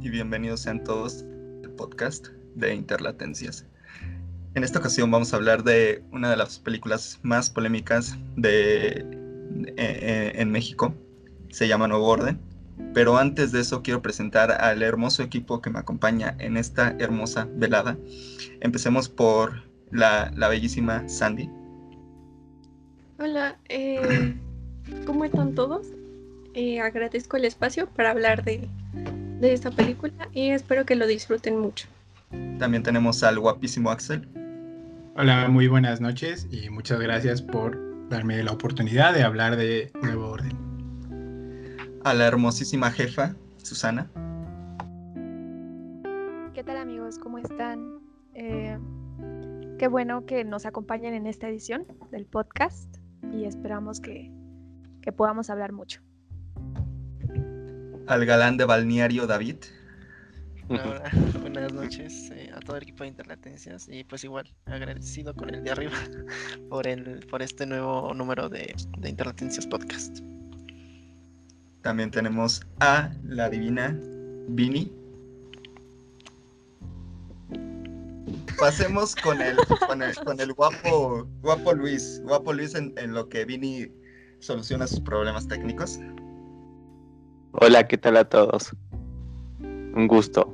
Y bienvenidos sean todos al podcast de Interlatencias. En esta ocasión vamos a hablar de una de las películas más polémicas de, eh, en México. Se llama Nuevo Orden. Pero antes de eso quiero presentar al hermoso equipo que me acompaña en esta hermosa velada. Empecemos por la, la bellísima Sandy. Hola, eh, ¿cómo están todos? Eh, agradezco el espacio para hablar de, de esta película y espero que lo disfruten mucho. También tenemos al guapísimo Axel. Hola, muy buenas noches y muchas gracias por darme la oportunidad de hablar de Nuevo Orden. A la hermosísima jefa, Susana. ¿Qué tal amigos? ¿Cómo están? Eh, qué bueno que nos acompañen en esta edición del podcast y esperamos que, que podamos hablar mucho. Al galán de balneario David. Hola, buenas noches eh, a todo el equipo de Interlatencias y pues igual agradecido con el de arriba por el por este nuevo número de, de Interlatencias Podcast. También tenemos a la divina Vini. Pasemos con el, con el, con el guapo, guapo Luis. Guapo Luis en, en lo que Vini soluciona sus problemas técnicos. Hola, ¿qué tal a todos? Un gusto.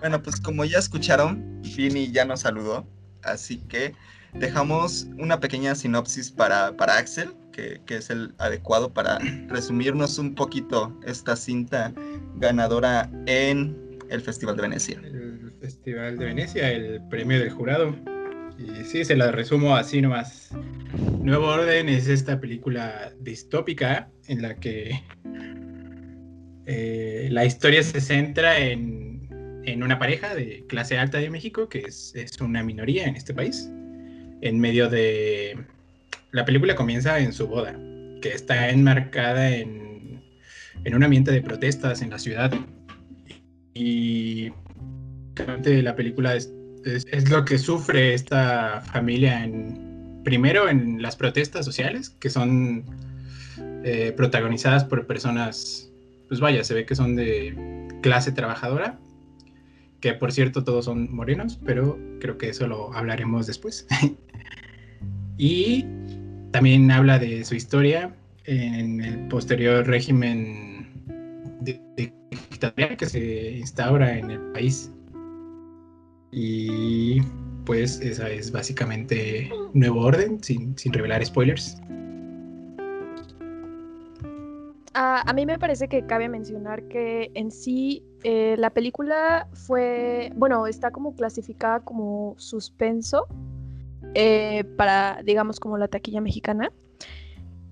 Bueno, pues como ya escucharon, Vini ya nos saludó, así que dejamos una pequeña sinopsis para, para Axel, que, que, es el adecuado para resumirnos un poquito esta cinta ganadora en el Festival de Venecia. El Festival de Venecia, el premio del jurado. Y sí, se la resumo así nomás. Nuevo Orden es esta película distópica en la que eh, la historia se centra en, en, una pareja de clase alta de México, que es, es, una minoría en este país, en medio de... La película comienza en su boda, que está enmarcada en, en un ambiente de protestas en la ciudad. Y la película es, es, lo que sufre esta familia en, primero en las protestas sociales, que son eh, protagonizadas por personas, pues vaya, se ve que son de clase trabajadora, que por cierto todos son morenos, pero creo que eso lo hablaremos después. y también habla de su historia en el posterior régimen dictadura que se instaura en el país. Y pues esa es básicamente Nuevo Orden, sin, sin revelar spoilers. A, a, mí me parece que cabe mencionar que en sí eh, la película fue, bueno, está como clasificada como suspenso eh, para, digamos, como la taquilla mexicana.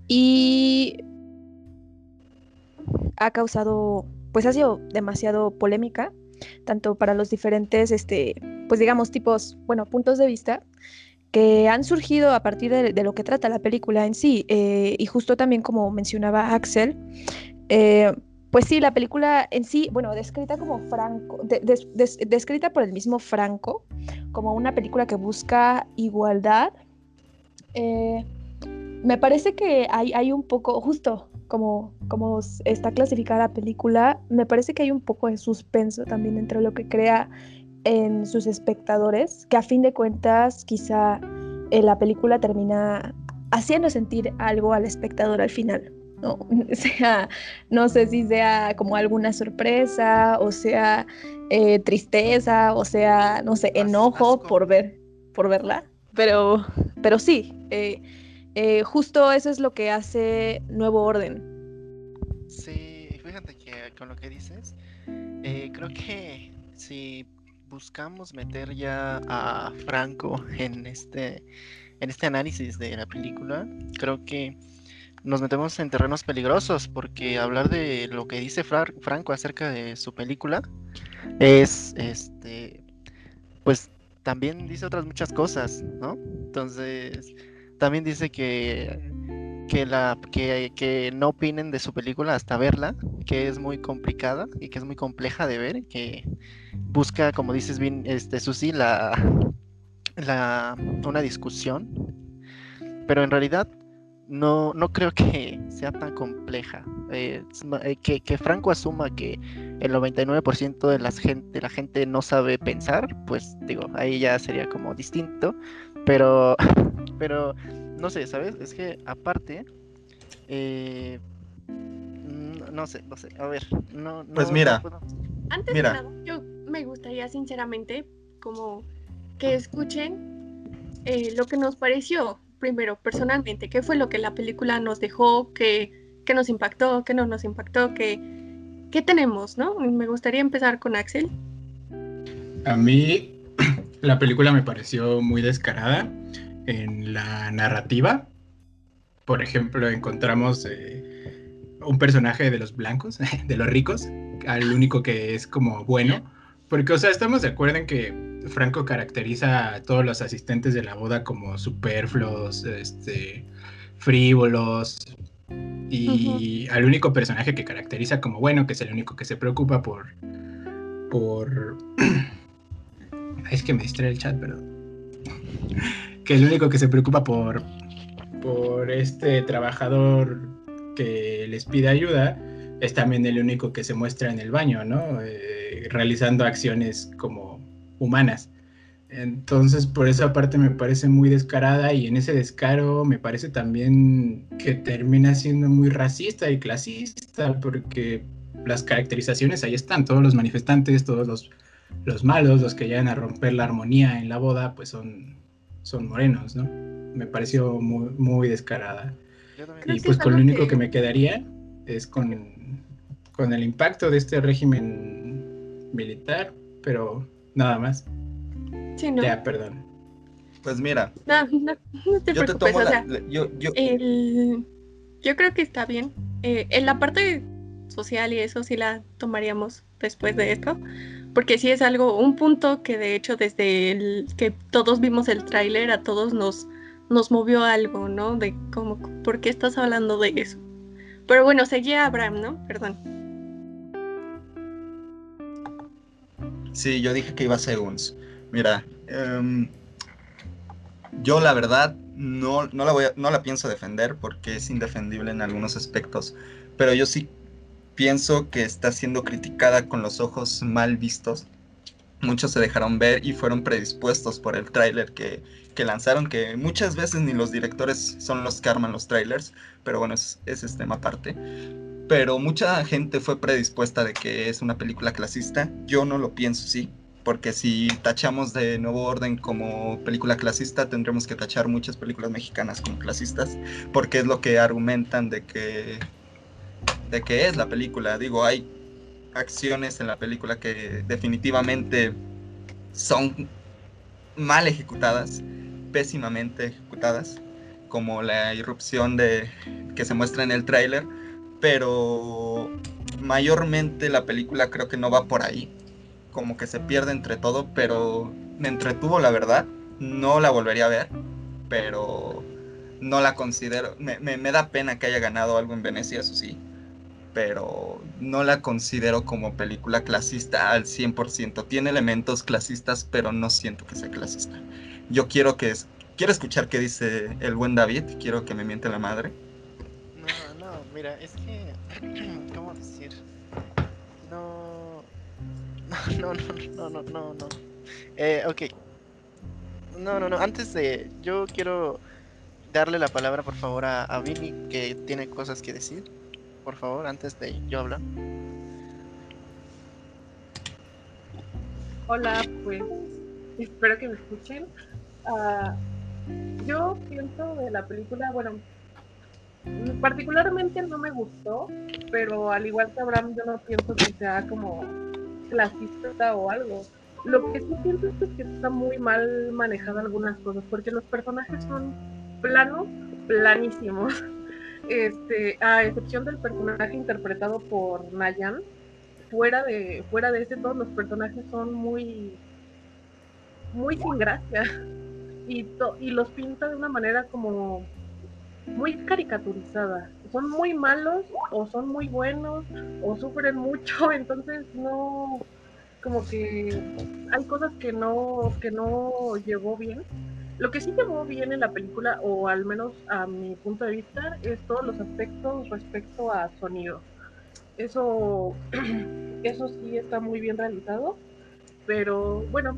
Y ha causado, pues ha sido demasiado polémica, tanto para los diferentes, este, pues digamos, tipos, bueno, puntos de vista que han surgido a partir de, lo que trata la película en sí. Eh, y justo también como mencionaba Axel, eh, pues sí, la película en sí, bueno, descrita como Franco, de, des, des, descrita por el mismo Franco, como una película que busca igualdad. Eh, me parece que hay, hay un poco, justo como, como está clasificada la película, me parece que hay un poco de suspenso también entre lo que crea en sus espectadores, que a fin de cuentas quizá eh, la película termina haciendo sentir algo al espectador al final. No, sea, no sé si sea como alguna sorpresa, o sea, eh, tristeza, o sea, no sé, enojo por ver, por verla, pero, pero sí, eh, eh, justo eso es lo que hace Nuevo Orden. Sí, fíjate que con lo que dices, eh, creo que si buscamos meter ya a Franco en este, en este análisis de la película, creo que nos metemos en terrenos peligrosos porque hablar de lo que dice Fra Franco acerca de su película es, este, pues también dice otras muchas cosas, ¿no? Entonces, también dice que que la que, que, no opinen de su película hasta verla, que es muy complicada y que es muy compleja de ver, que busca, como dices bien, este Susi, la, la una discusión, pero en realidad no, no creo que sea tan compleja. Eh, eh, que, que, Franco asuma que el 99% de, las gente, de la gente no sabe pensar, pues digo, ahí ya sería como distinto. Pero, pero, no sé, ¿sabes? Es que aparte, eh, no, sé, no sé, a ver, no... pues mira, antes de nada, yo me gustaría sinceramente como que escuchen lo que nos pareció primero, personalmente, ¿qué fue lo que la película nos dejó? ¿Qué, nos impactó? ¿Qué no nos impactó? ¿Qué, ¿Qué tenemos? ¿no? Me gustaría empezar con Axel. A mí la película me pareció muy descarada en la narrativa. Por ejemplo, encontramos eh, un personaje de los blancos, de los ricos, al único que es como bueno. Porque, o sea, estamos de acuerdo en que Franco caracteriza a todos los asistentes de la boda como superfluos, este, frívolos, y al único personaje que caracteriza como bueno, que es el único que se preocupa por. por. es que me distrae el chat, perdón. Que el único que se preocupa por. por este trabajador que les pide ayuda, es también el único que se muestra en el baño, ¿no? Eh, realizando acciones como humanas. Entonces, por esa parte me parece muy descarada y en ese descaro me parece también que termina siendo muy racista y clasista porque las caracterizaciones ahí están, todos los manifestantes, todos los, los malos, los que llegan a romper la armonía en la boda, pues son, son morenos, ¿no? Me pareció muy, muy descarada. Y pues con lo único que... me quedaría es con, con el impacto de este régimen militar, pero Nada más. Sí, no. Ya, perdón. Pues mira. No, no, no te preocupes. o sea, yo, yo... El, yo creo que está bien. Eh, en la parte social y eso sí la tomaríamos después de esto. Porque sí es algo, un punto que de hecho desde el que todos vimos el tráiler a todos nos, nos movió algo, ¿no? De cómo, ¿por qué estás hablando de eso? Pero bueno, seguía Abraham, ¿no? Perdón. Sí, yo dije que iba a ser uns. Mira, em, yo la verdad no, no, la voy no la pienso defender porque es indefendible en algunos aspectos, pero yo sí pienso que está siendo criticada con los ojos mal vistos. Muchos se dejaron ver y fueron predispuestos por el tráiler que, que, lanzaron, que muchas veces ni los directores son los que arman los trailers, pero bueno, ese es tema aparte pero mucha gente fue predispuesta de que es una película clasista. Yo no lo pienso así, porque si tachamos de Nuevo Orden como película clasista, tendremos que tachar muchas películas mexicanas como clasistas, porque es lo que argumentan de que, de que es la película. Digo, hay acciones en la película que definitivamente son mal ejecutadas, pésimamente ejecutadas, como la irrupción de que se muestra en el tráiler pero mayormente la película creo que no va por ahí. Como que se pierde entre todo, pero me entretuvo la verdad. No la volvería a ver, pero no la considero. Me, da pena que haya ganado algo en Venecia, eso sí. Pero no la considero como película clasista al 100%. Tiene elementos clasistas, pero no siento que sea clasista. Yo quiero que... Quiero escuchar qué dice el buen David. Quiero que me miente la madre. No, no, mira, es que ¿Cómo decir? No. No, no, no, no, no, no. Eh, ok. No, no, no. Antes de. Yo quiero darle la palabra, por favor, a, a Vini, que tiene cosas que decir. Por favor, antes de yo hablar. Hola, pues. Espero que me escuchen. Uh, yo pienso de la película, bueno, Particularmente no me gustó, pero al igual que Abraham, yo no pienso que sea como clasista o algo. Lo que sí pienso es que está muy mal manejada algunas cosas, porque los personajes son planos, planísimos. Este, a excepción del personaje interpretado por Nayan, fuera de, fuera de ese todos los personajes son muy, muy sin gracia. Y, y los pinta de una manera como muy caricaturizada. Son muy malos o son muy buenos o sufren mucho, entonces no, como que hay cosas que no, que no llegó bien. Lo que sí llevó bien en la película, o al menos a mi punto de vista, es todos los aspectos respecto a sonido. Eso, eso sí está muy bien realizado, pero bueno,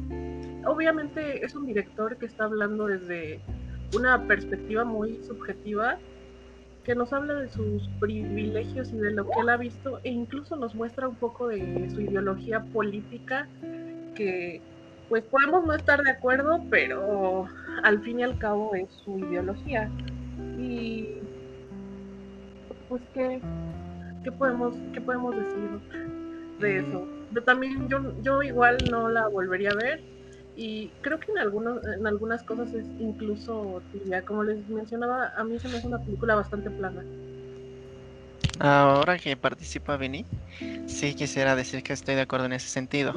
obviamente es un director que está hablando desde una perspectiva muy subjetiva que nos habla de sus privilegios y de lo que él ha visto e incluso nos muestra un poco de su ideología política que pues podemos no estar de acuerdo, pero al fin y al cabo es su ideología. Y pues qué, qué podemos, qué podemos decir de eso. Yo también yo, yo igual no la volvería a ver y creo que en algunos en algunas cosas es incluso tibia. Como les mencionaba, a mí se me hace una película bastante plana. Ahora que participa Benny, sí quisiera decir que estoy de acuerdo en ese sentido.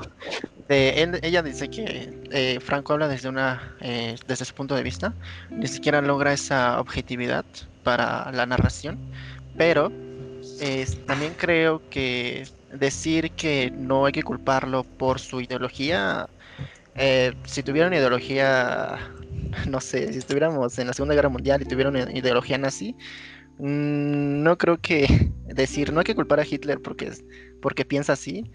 Ella dice que eh, Franco habla desde una eh, desde su punto de vista, ni siquiera logra esa objetividad para la narración, pero también creo que decir que no hay que culparlo por su ideología eh, si tuvieran ideología, no sé, si estuviéramos en la Segunda Guerra Mundial y tuvieran ideología nazi, mm, no creo que decir, no hay que culpar a Hitler porque, porque piensa así,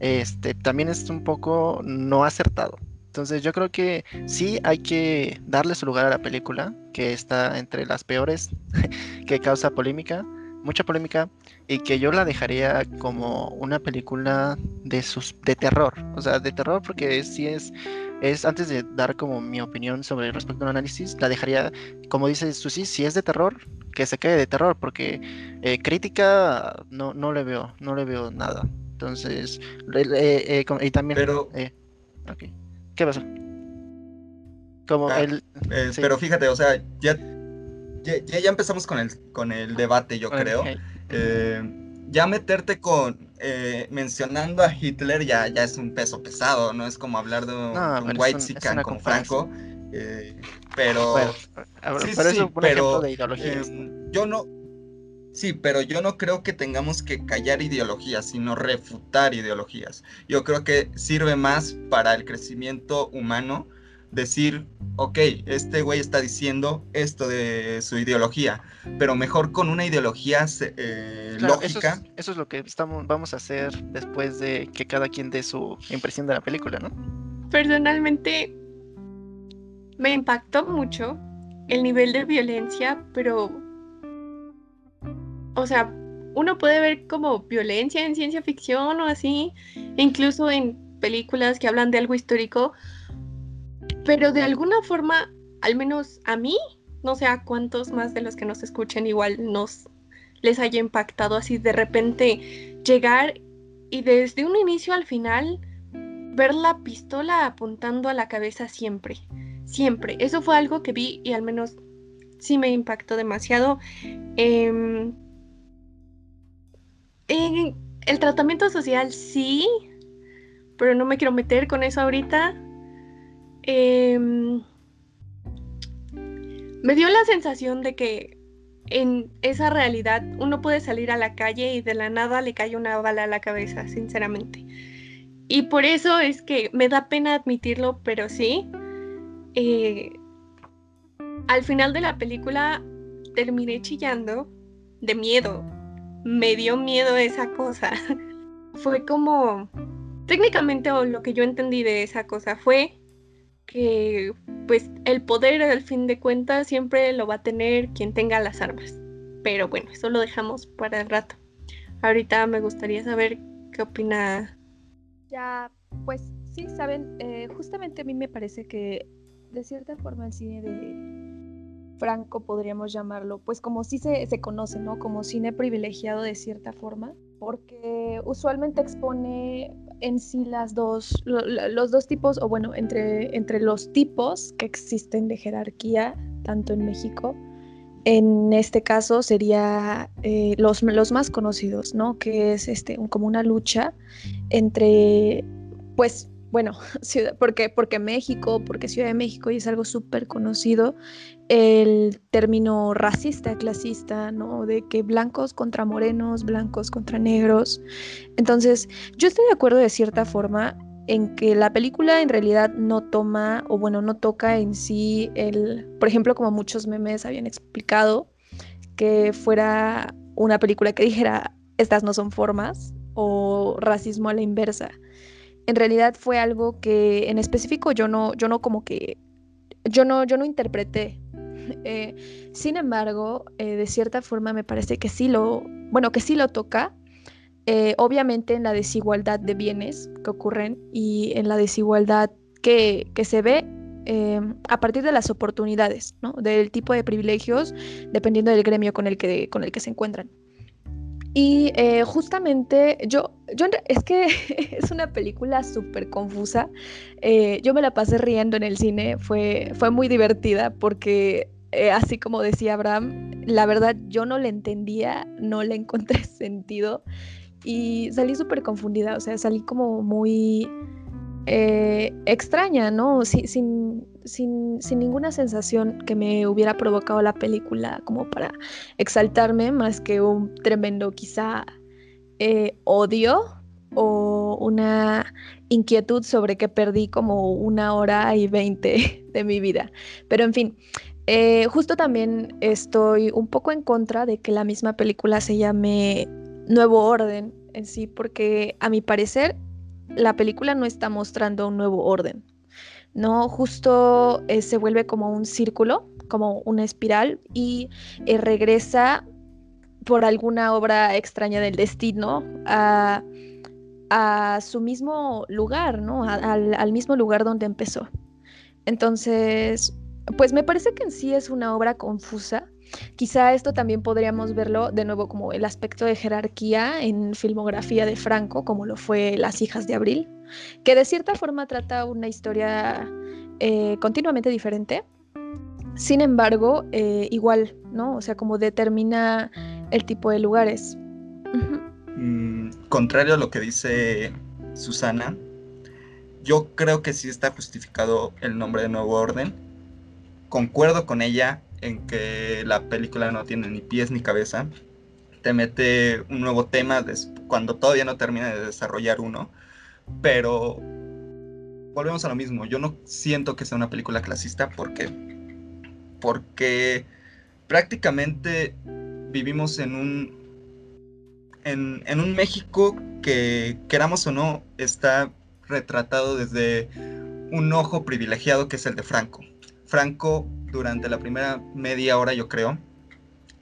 este, también es un poco no acertado. Entonces yo creo que sí hay que darle su lugar a la película, que está entre las peores que causa polémica, mucha polémica y que yo la dejaría como una película de sus de terror, o sea, de terror porque sí es es antes de dar como mi opinión sobre respecto al análisis, la dejaría como dice Susi, si es de terror, que se quede de terror porque eh, crítica no no le veo, no le veo nada. Entonces, eh, y también pero okay. ¿Qué pasó? Como ah, el eh, pero fíjate, o sea, ya ya, ya, empezamos con el, con el debate, yo creo. Eh, ya meterte con eh, mencionando a Hitler ya, ya es un peso pesado, no es como hablar de un, white sican con Franco. Eh, pero, pero, de em, yo no, Sí, pero yo no creo que tengamos que callar ideologías, sino refutar ideologías. Yo creo que sirve más para el crecimiento humano decir, ok, este güey está diciendo esto de su ideología, pero mejor con una ideología eh, lógica. Eso es, lo que estamos, vamos a hacer después de que cada quien dé su impresión de la película, ¿no? Personalmente me impactó mucho el nivel de violencia, pero, o sea, uno puede ver como violencia en ciencia ficción o así, incluso en películas que hablan de algo histórico, pero de alguna forma, al menos a mí, no sé a cuántos más de los que nos escuchen igual nos les haya impactado así de repente llegar y desde un inicio al final ver la pistola apuntando a la cabeza siempre, siempre. Eso fue algo que vi y al menos sí me impactó demasiado. Em, el tratamiento social sí, pero no me quiero meter con eso ahorita. Em, me dio la sensación de que en esa realidad uno puede salir a la calle y de la nada le cae una bala a la cabeza, sinceramente. Y por eso es que me da pena admitirlo, pero sí. Eh, al final de la película terminé chillando de miedo. Me dio miedo esa cosa. fue como... Técnicamente lo que yo entendí de esa cosa fue que pues el poder al fin de cuentas siempre lo va a tener quien tenga las armas. Pero bueno, eso lo dejamos para el rato. Ahorita me gustaría saber qué opina. Ya, pues sí, saben, eh, justamente a mí me parece que de cierta forma el cine de Franco podríamos llamarlo, pues como sí se, se conoce, ¿no? Como cine privilegiado de cierta forma, porque usualmente expone en sí las dos, los dos tipos, o bueno, entre, entre los tipos que existen de jerarquía, tanto en México, en este caso sería eh, los, los, más conocidos, ¿no? Que es este, como una lucha entre, pues, bueno, porque, porque México, porque Ciudad de México, y es algo súper conocido, el término racista, clasista, ¿no? De que blancos contra morenos, blancos contra negros. Entonces, yo estoy de acuerdo de cierta forma en que la película en realidad no toma, o bueno, no toca en sí el, por ejemplo, como muchos memes habían explicado, que fuera una película que dijera, estas no son formas, o racismo a la inversa. En realidad fue algo que en específico yo no, yo no como que, yo no, yo no interpreté. Eh, sin embargo, eh, de cierta forma me parece que sí lo, bueno, que sí lo toca, eh, obviamente en la desigualdad de bienes que ocurren y en la desigualdad que, se ve a partir de las oportunidades, ¿no? del tipo de privilegios, dependiendo del gremio con el que, con el que se encuentran. Y eh, justamente yo, yo es que es una película súper confusa. Eh, yo me la pasé riendo en el cine, fue, fue muy divertida porque eh, así como decía Abraham, la verdad yo no le entendía, no le encontré sentido y salí súper confundida, o sea, salí como muy extraña, ¿no? sin, sin, ninguna sensación que me hubiera provocado la película como para exaltarme más que un tremendo quizá eh, odio o una inquietud sobre que perdí como una hora y veinte de mi vida. Pero en fin, eh, justo también estoy un poco en contra de que la misma película se llame Nuevo Orden en sí, porque a mi parecer la película no está mostrando un nuevo orden. ¿no? Justo eh, se vuelve como un círculo, como una espiral y eh, regresa por alguna obra extraña del destino a, su mismo lugar, ¿no? al, mismo lugar donde empezó. Entonces, pues me parece que en sí es una obra confusa. Quizá esto también podríamos verlo de nuevo como el aspecto de jerarquía en filmografía de Franco, como lo fue Las hijas de Abril, que de cierta forma trata una historia eh, continuamente diferente. Sin embargo, eh, igual, ¿no? O sea, como determina el tipo de lugares. Mm, contrario a lo que dice Susana, yo creo que sí está justificado el nombre de Nuevo Orden. Concuerdo con ella en que la película no tiene ni pies ni cabeza. Te mete un nuevo tema cuando todavía no termina de desarrollar uno pero volvemos a lo mismo. Yo no siento que sea una película clasista porque, porque prácticamente vivimos en un, en, un México que, queramos o no, está retratado desde un ojo privilegiado que es el de Franco. Franco, durante la primera media hora, yo creo,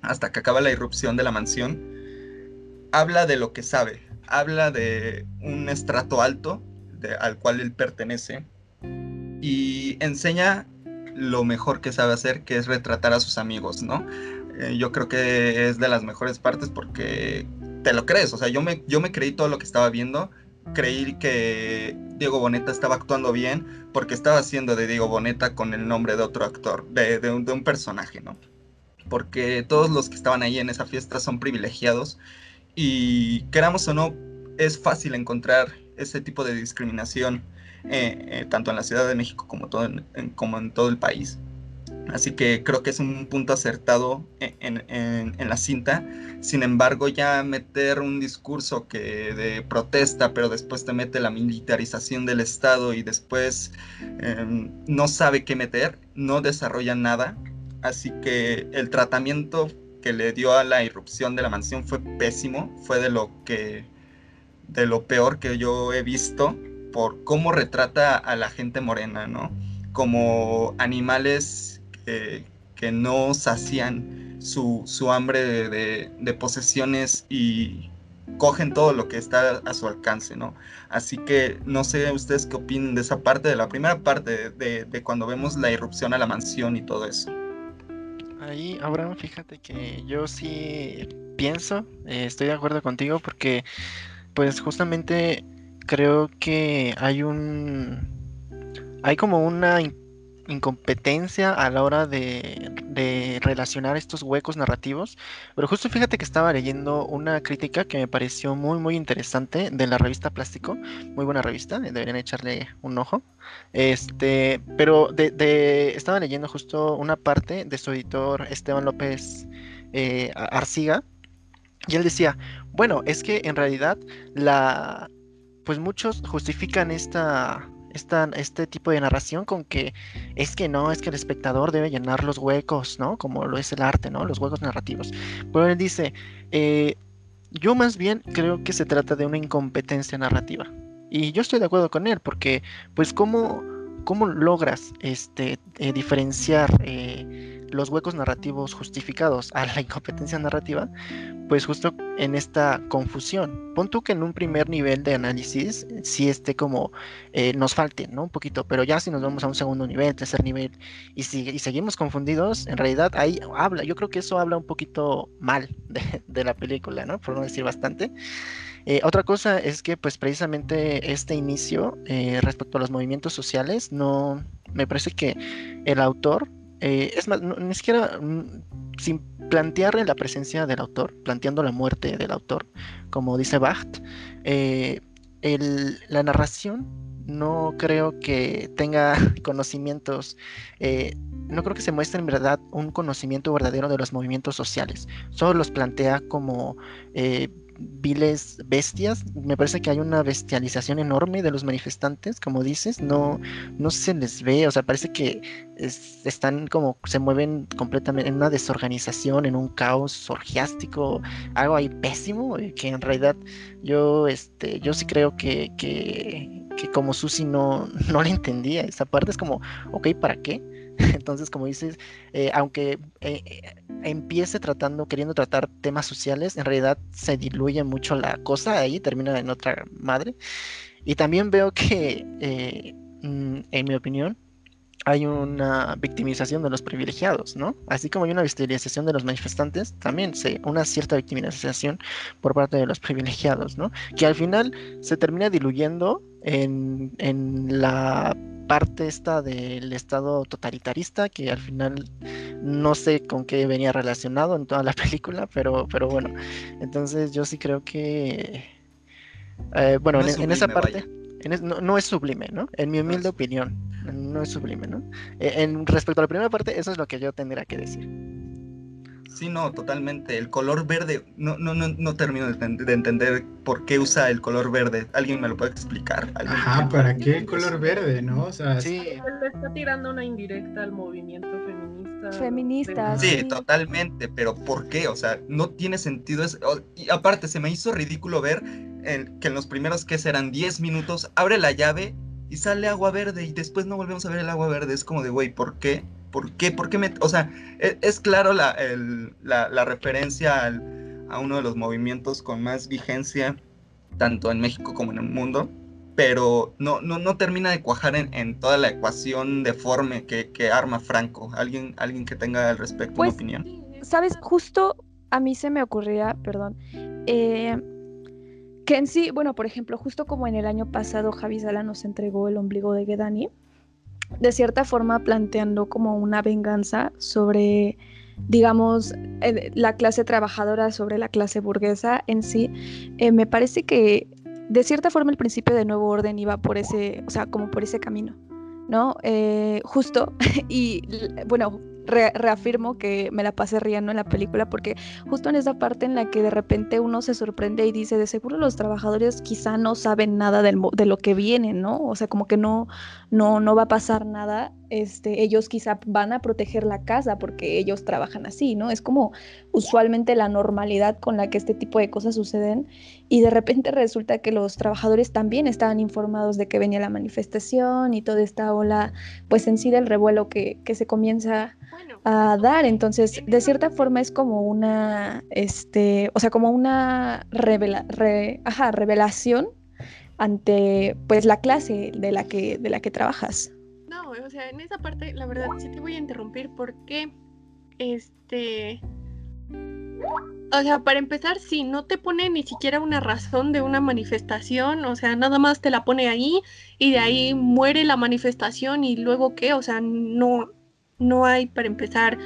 hasta que acaba la irrupción de la mansión, habla de lo que sabe, habla de un estrato alto al cual él pertenece y enseña lo mejor que sabe hacer, que es retratar a sus amigos, ¿no? Eh, yo creo que es de las mejores partes porque te lo crees, o sea, yo me, yo me creí todo lo que estaba viendo, creí que Diego Boneta estaba actuando bien porque estaba haciendo de Diego Boneta con el nombre de otro actor, de, de, un, personaje, ¿no? Porque todos los que estaban ahí en esa fiesta son privilegiados y queramos o no, es fácil encontrar ese tipo de discriminación eh, eh, tanto en la Ciudad de México como, todo como en todo el país. Así que creo que es un punto acertado en, la cinta. Sin embargo, ya meter un discurso que de protesta, pero después te mete la militarización del Estado y después em, no sabe qué meter, no desarrolla nada. Así que el tratamiento que le dio a la irrupción de la mansión fue pésimo, fue de lo que de lo peor que yo he visto por cómo retrata a la gente morena, ¿no? Como animales que no sacian su, hambre de, posesiones y cogen todo lo que está a su alcance, ¿no? Así que no sé ustedes qué opinen de esa parte, de la primera parte, de, de cuando vemos la irrupción a la mansión y todo eso. Ahí, Abraham, fíjate que yo sí pienso, eh, estoy de acuerdo contigo porque pues justamente creo que hay un hay como una incompetencia a la hora de, relacionar estos huecos narrativos. Pero justo fíjate que estaba leyendo una crítica que me pareció muy, muy interesante de la revista Plástico. Muy buena revista, deberían echarle un ojo. Este, pero de, estaba leyendo justo una parte de su editor Esteban López eh, Arciga. Y él decía, bueno, es que en realidad la, pues muchos justifican esta, esta, este tipo de narración con que es que no, es que el espectador debe llenar los huecos, ¿no? Como lo es el arte, ¿no? Los huecos narrativos. Pero él dice, eh, yo más bien creo que se trata de una incompetencia narrativa. Y yo estoy de acuerdo con él, porque pues cómo, cómo logras este, eh, diferenciar eh, los huecos narrativos justificados a la incompetencia narrativa, pues justo en esta confusión. Pon tú que en un primer nivel de análisis sí esté como eh, nos falte, ¿no? Un poquito, pero ya si nos vamos a un segundo nivel, tercer nivel y, si, y seguimos confundidos, en realidad ahí habla, yo creo que eso habla un poquito mal de, la película, ¿no? Por no decir bastante. Eh, otra cosa es que pues precisamente este inicio eh, respecto a los movimientos sociales, no, me parece que el autor eh, es más, ni siquiera mm, sin plantearle la presencia del autor, planteando la muerte del autor, como dice Bacht, eh, la narración no creo que tenga conocimientos, eh, no creo que se muestre en verdad un conocimiento verdadero de los movimientos sociales, solo los plantea como viles bestias. Me parece que hay una bestialización enorme de los manifestantes, como dices, no, no se les ve, o sea, parece que están como, se mueven completamente en una desorganización, en un caos orgiástico, algo ahí pésimo, que en realidad yo, este, yo sí creo que, que, que como Susi no, no le entendía esa parte, es como, ok, ¿para qué? Entonces, como dices, eh, aunque eh, eh, empiece tratando, queriendo tratar temas sociales, en realidad se diluye mucho la cosa ahí, termina en otra madre. Y también veo que, mm, en mi opinión, hay una victimización de los privilegiados, ¿no? Así como hay una victimización de los manifestantes, también se, una cierta victimización por parte de los privilegiados, ¿no? Que al final se termina diluyendo en, en la parte esta del estado totalitarista que al final no sé con qué venía relacionado en toda la película, pero, pero bueno, entonces yo sí creo que, eh, bueno, en, esa parte no, es sublime, ¿no? En mi humilde opinión, no es sublime, ¿no? E, en respecto a la primera parte, eso es lo que yo tendría que decir. Sí, no, totalmente. El color verde, no, no, no, no termino de, entender por qué usa el color verde. ¿Alguien me lo puede explicar? Ajá, ¿para qué el color verde, no? O sea, sí. Le está tirando una indirecta al movimiento feminista. Feminista. Sí, totalmente, pero ¿por qué? O sea, no tiene sentido. eso. y aparte, se me hizo ridículo ver que en los primeros que serán 10 minutos, abre la llave y sale agua verde y después no volvemos a ver el agua verde. Es como de, güey, ¿por qué? ¿Por qué? ¿Por qué me.? O sea, e, es, claro la, la, referencia a uno de los movimientos con más vigencia, tanto en México como en el mundo, pero no, no, no termina de cuajar en, toda la ecuación deforme que, que, arma Franco. ¿Alguien, alguien que tenga al respecto una pues, opinión. Sabes, justo a mí se me ocurría, perdón, eh, que en sí, bueno, por ejemplo, justo como en el año pasado Javi Sala nos entregó el ombligo de Gedani, de cierta forma planteando como una venganza sobre, digamos, eh, la clase trabajadora, sobre la clase burguesa en sí. Eh, me parece que de cierta forma el principio de nuevo orden iba por ese, o sea, como por ese camino, ¿no? Eh, justo, y bueno, reafirmo que me la pasé riendo en la película porque justo en esa parte en la que de repente uno se sorprende y dice, de seguro los trabajadores quizá no saben nada del, de lo que viene, ¿no? O sea, como que no, no, no va a pasar nada este, ellos quizá van a proteger la casa porque ellos trabajan así, ¿no? Es como usualmente la normalidad con la que este tipo de cosas suceden y de repente resulta que los trabajadores también estaban informados de que venía la manifestación y toda esta ola, pues en sí del revuelo que, se comienza a dar. Entonces, de cierta forma es como una, este, o sea, como una revela, revelación ante pues la clase de la que, de la que trabajas o sea, en esa parte, la verdad, sí te voy a interrumpir porque, este, o sea, para empezar, sí, no te pone ni siquiera una razón de una manifestación, o sea, nada más te la pone ahí y de ahí muere la manifestación y luego qué, o sea, no, no hay para empezar,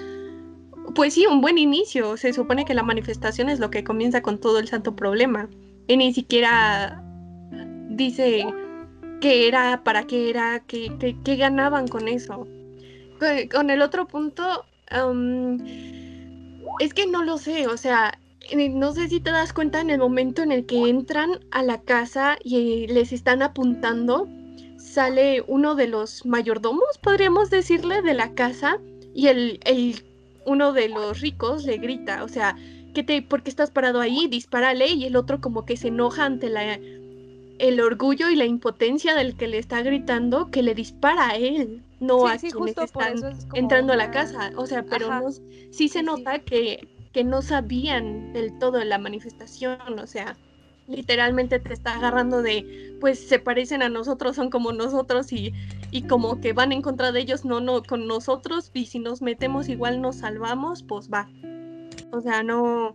pues sí, un buen inicio, se supone que la manifestación es lo que comienza con todo el santo problema y ni siquiera dice qué era, para qué era, qué, qué, ganaban con eso. Con el otro punto, es que no lo sé, o sea, no sé si te das cuenta en el momento en el que entran a la casa y les están apuntando, sale uno de los mayordomos, podríamos decirle, de la casa y el, el uno de los ricos le grita, o sea, ¿qué te, ¿por qué estás parado ahí? Dispárale y el otro como que se enoja ante la el orgullo y la impotencia del que le está gritando que le dispara a él, no a quienes están entrando a la casa. O sea, pero no, sí se nota que que no sabían del todo de la manifestación, o sea, literalmente te está agarrando de, pues se parecen a nosotros, son como nosotros y, y como que van en contra de ellos, no, no, con nosotros y si nos metemos igual nos salvamos, pues va. O sea, no...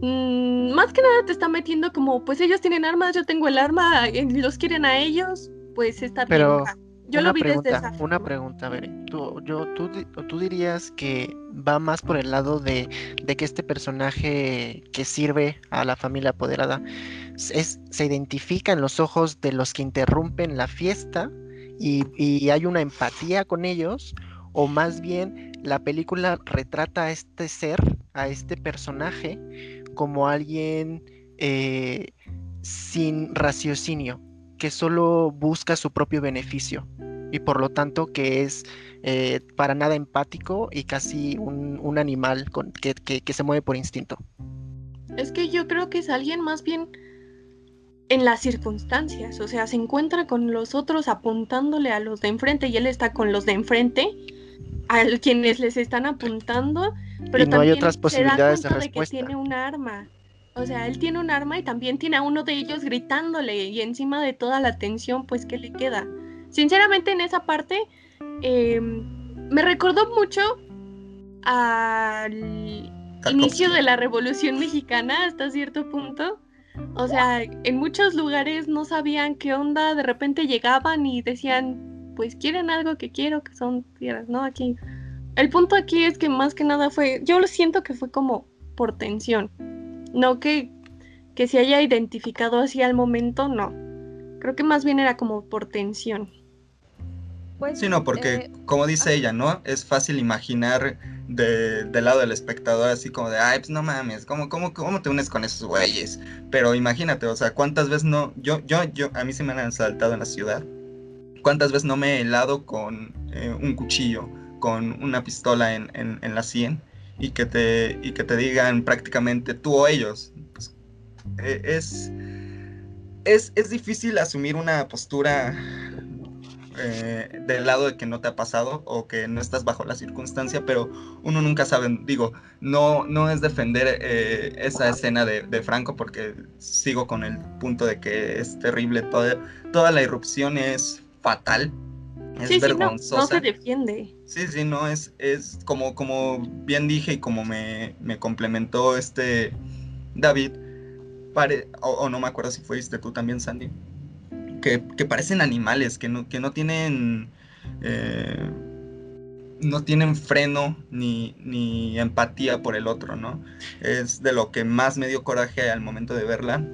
Mm, más que nada te está metiendo como, pues ellos tienen armas, yo tengo el arma, los quieren a ellos, pues está Pero... Yo una lo vi pregunta, desde Una pregunta, a ver, ¿tú, yo, tú, tú dirías que va más por el lado de, que este personaje que sirve a la familia apoderada es, se identifica en los ojos de los que interrumpen la fiesta y, y hay una empatía con ellos, o más bien la película retrata a este ser, a este personaje, como alguien eh, sin raciocinio, que solo busca su propio beneficio y por lo tanto que es eh, para nada empático y casi un, animal con, que, se mueve por instinto. Es que yo creo que es alguien más bien en las circunstancias, o sea, se encuentra con los otros apuntándole a los de enfrente y él está con los de enfrente, a quienes les están apuntando, pero no hay otras posibilidades de, respuesta. que tiene un arma. O sea, él tiene un arma y también tiene a uno de ellos gritándole y encima de toda la tensión, pues, ¿qué le queda? Sinceramente, en esa parte, em, me recordó mucho al inicio de la Revolución Mexicana hasta cierto punto. O sea, en muchos lugares no sabían qué onda, de repente llegaban y decían, pues quieren algo que quiero, que son tierras, ¿no? Aquí. El punto aquí es que más que nada fue, yo lo siento que fue como por tensión. No que, que se haya identificado así al momento, no. Creo que más bien era como por tensión. Pues, sí, no, porque eh, como dice ah. ella, ¿no? Es fácil imaginar de, del lado del espectador así como de, ay, pues no mames, ¿cómo, cómo, cómo te unes con esos güeyes? Pero imagínate, o sea, ¿cuántas veces no? Yo, yo, yo, a mí se me han asaltado en la ciudad. ¿Cuántas veces no me he helado con eh, un cuchillo, con una pistola en, la sien? y que te, y que te digan prácticamente tú o ellos. Pues, e, es, es, es, difícil asumir una postura eh, del lado de que no te ha pasado o que no estás bajo la circunstancia, pero uno nunca sabe, digo, no, no es defender eh, esa escena de, de, Franco porque sigo con el punto de que es terrible, toda, toda la irrupción es fatal, es vergonzosa. no, se defiende. Sí, sí, no, es, es como, como bien dije y como me, me complementó este David, pare, o, no me acuerdo si fuiste tú también, Sandy, que, que parecen animales, que no, que no tienen... Eh, no tienen freno ni, ni empatía por el otro, ¿no? Es de lo que más me dio coraje al momento de verla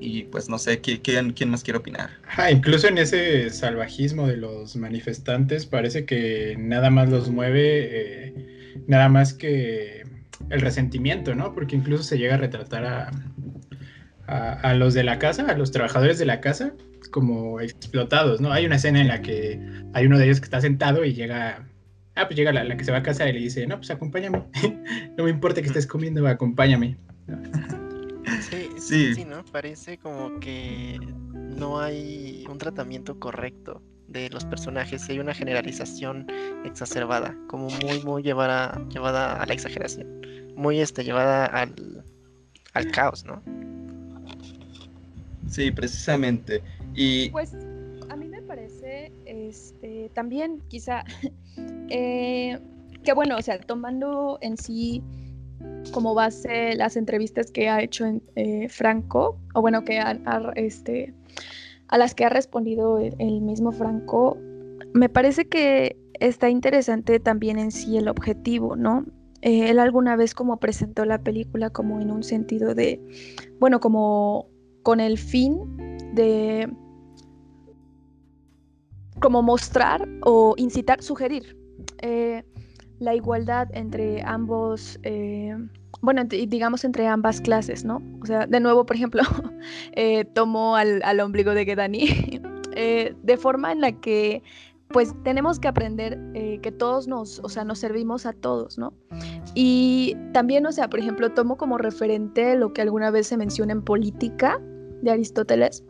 y pues no sé quién, más quiere opinar. incluso en ese salvajismo de los manifestantes parece que nada más los mueve, eh, nada más que el resentimiento, ¿no? Porque incluso se llega a retratar a, a, los de la casa, a los trabajadores de la casa, como explotados, ¿no? Hay una escena en la que hay uno de ellos que está sentado y llega, ah, pues llega la, la que se va a casa y le dice, no, pues acompáñame, no me importa que estés comiendo, acompáñame. Sí, sí, ¿no? Parece como que no hay un tratamiento correcto de los personajes, hay una generalización exacerbada, como muy, muy llevada, llevada a la exageración, muy este, llevada al, al caos, ¿no? Sí, precisamente. Y pues a mí me parece, este, también quizá, eh, que bueno, o sea, tomando en sí como base las entrevistas que ha hecho eh, Franco, o bueno, que este, a las que ha respondido el, mismo Franco, me parece que está interesante también en sí el objetivo, ¿no? Eh, él alguna vez como presentó la película como en un sentido de, bueno, como con el fin de como mostrar o incitar, sugerir. Eh, la igualdad entre ambos, bueno, digamos entre ambas clases, ¿no? O sea, de nuevo, por ejemplo, eh, tomó al, ombligo de Gedani, eh, de forma en la que pues tenemos que aprender eh, que todos nos, o sea, nos servimos a todos, ¿no? Y también, o sea, por ejemplo, tomo como referente lo que alguna vez se menciona en política de Aristóteles,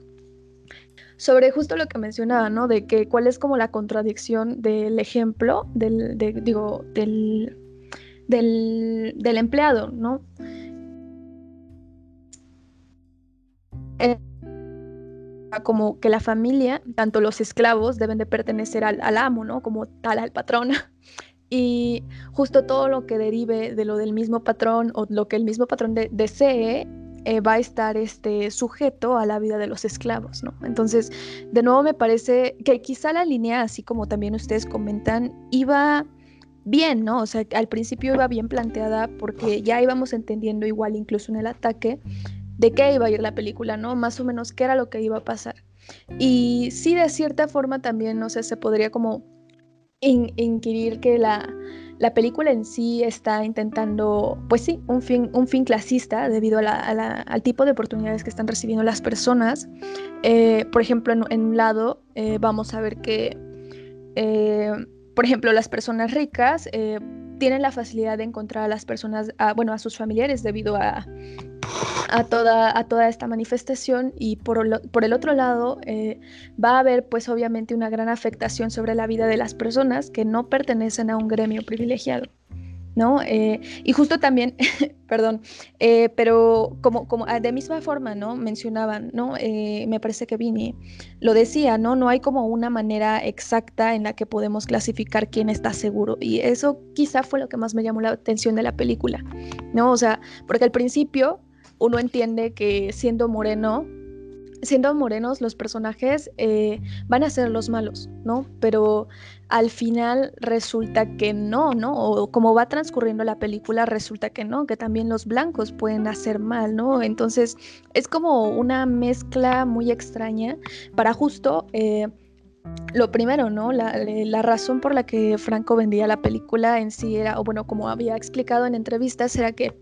sobre justo lo que mencionaba, ¿no? De que cuál es como la contradicción del ejemplo, del, digo, del, del, empleado, ¿no? Eh, como que la familia, tanto los esclavos, deben de pertenecer al, amo, ¿no? Como tal al patrón. Y justo todo lo que derive de lo del mismo patrón o lo que el mismo patrón desee eh, va a estar este, sujeto a la vida de los esclavos, ¿no? Entonces, de nuevo me parece que quizá la línea, así como también ustedes comentan, iba bien, ¿no? O sea, al principio iba bien planteada porque ya íbamos entendiendo igual incluso en el ataque de qué iba a ir la película, ¿no? Más o menos qué era lo que iba a pasar. Y sí, de cierta forma también, no sé, se podría como inquirir que la, la película en sí está intentando, pues sí, un fin, un fin clasista debido al tipo de oportunidades que están recibiendo las personas. Eh, por ejemplo, en, un lado eh, vamos a ver que, eh, por ejemplo, las personas ricas tienen la facilidad de encontrar a las personas, bueno, a sus familiares debido a, a toda, a toda esta manifestación y por, por el otro lado eh, va a haber pues obviamente una gran afectación sobre la vida de las personas que no pertenecen a un gremio privilegiado. Eh, y justo también, perdón, eh, pero como, como ah, de misma forma, ¿no? Mencionaban, ¿no? me parece que Vini lo decía, ¿no? No hay como una manera exacta en la que podemos clasificar quién está seguro. Y eso quizá fue lo que más me llamó la atención de la película, ¿no? O sea, porque al principio uno entiende que siendo moreno, siendo morenos los personajes eh, van a ser los malos, ¿no? Pero al final resulta que no, ¿no? O como va transcurriendo la película, resulta que no, que también los blancos pueden hacer mal, ¿no? Entonces es como una mezcla muy extraña para justo... Eh, lo primero, ¿no? La, la, razón por la que Franco vendía la película en sí era, o bueno, como había explicado en entrevistas, era que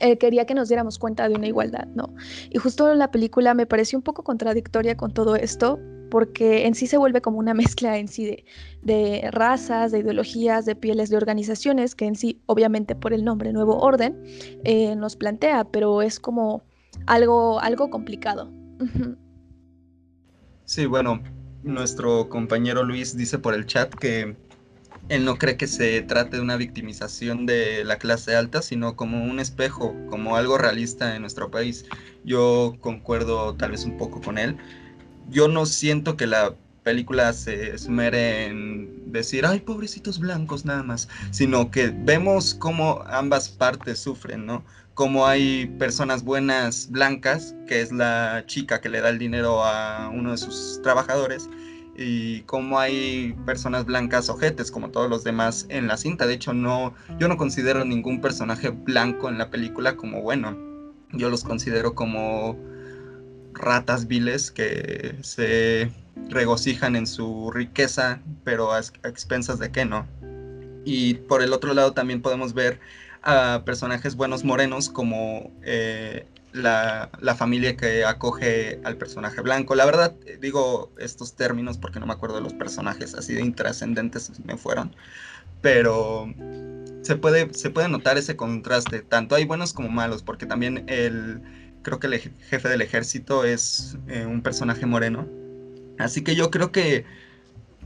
eh, quería que nos diéramos cuenta de una igualdad, ¿no? Y justo la película me pareció un poco contradictoria con todo esto, porque en sí se vuelve como una mezcla en sí de, de, razas, de ideologías, de pieles, de organizaciones, que en sí, obviamente por el nombre Nuevo Orden, eh, nos plantea, pero es como algo, algo complicado. Sí, bueno, nuestro compañero Luis dice por el chat que él no cree que se trate de una victimización de la clase alta, sino como un espejo, como algo realista en nuestro país. Yo concuerdo tal vez un poco con él. Yo no siento que la película se esmere en decir, ay, pobrecitos blancos nada más, sino que vemos cómo ambas partes sufren, ¿no? Como hay personas buenas blancas, que es la chica que le da el dinero a uno de sus trabajadores, y cómo hay personas blancas ojetes como todos los demás en la cinta. De hecho, no, yo no considero ningún personaje blanco en la película como bueno. Yo los considero como ratas viles que se regocijan en su riqueza, pero a, expensas de qué no. Y por el otro lado también podemos ver a personajes buenos morenos como eh, la, familia que acoge al personaje blanco. La verdad, digo estos términos porque no me acuerdo de los personajes, así de intrascendentes me fueron. Pero se puede, se puede notar ese contraste. Tanto hay buenos como malos, porque también el, creo que el jefe del ejército es eh, un personaje moreno. Así que yo creo que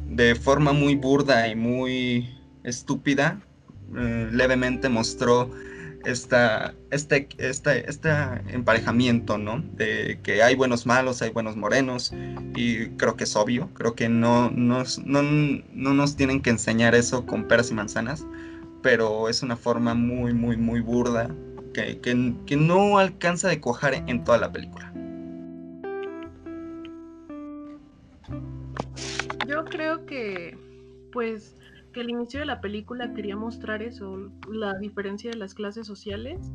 de forma muy burda y muy estúpida, eh, levemente mostró esta, este, este, este emparejamiento, ¿no? De que hay buenos malos, hay buenos morenos, y creo que es obvio, creo que no nos, no, nos tienen que enseñar eso con peras y manzanas, pero es una forma muy, muy, muy burda que, que no alcanza de cuajar en toda la película. Yo creo que, pues, que el inicio de la película quería mostrar eso, la diferencia de las clases sociales,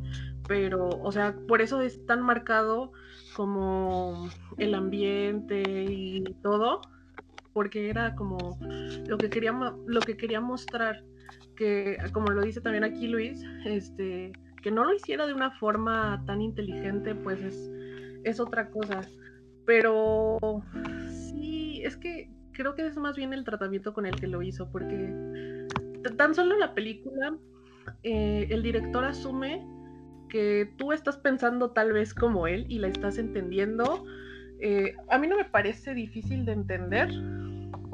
pero, o sea, por eso es tan marcado como el ambiente y todo, porque era como lo que quería, lo que quería mostrar, que como lo dice también aquí Luis, este, Que no lo hiciera de una forma tan inteligente, pues es, es otra cosa. Pero es que creo que es más bien el tratamiento con el que lo hizo, porque tan solo la película, eh, el director asume que tú estás pensando tal vez como él y la estás entendiendo. Eh, a mí no me parece difícil de entender,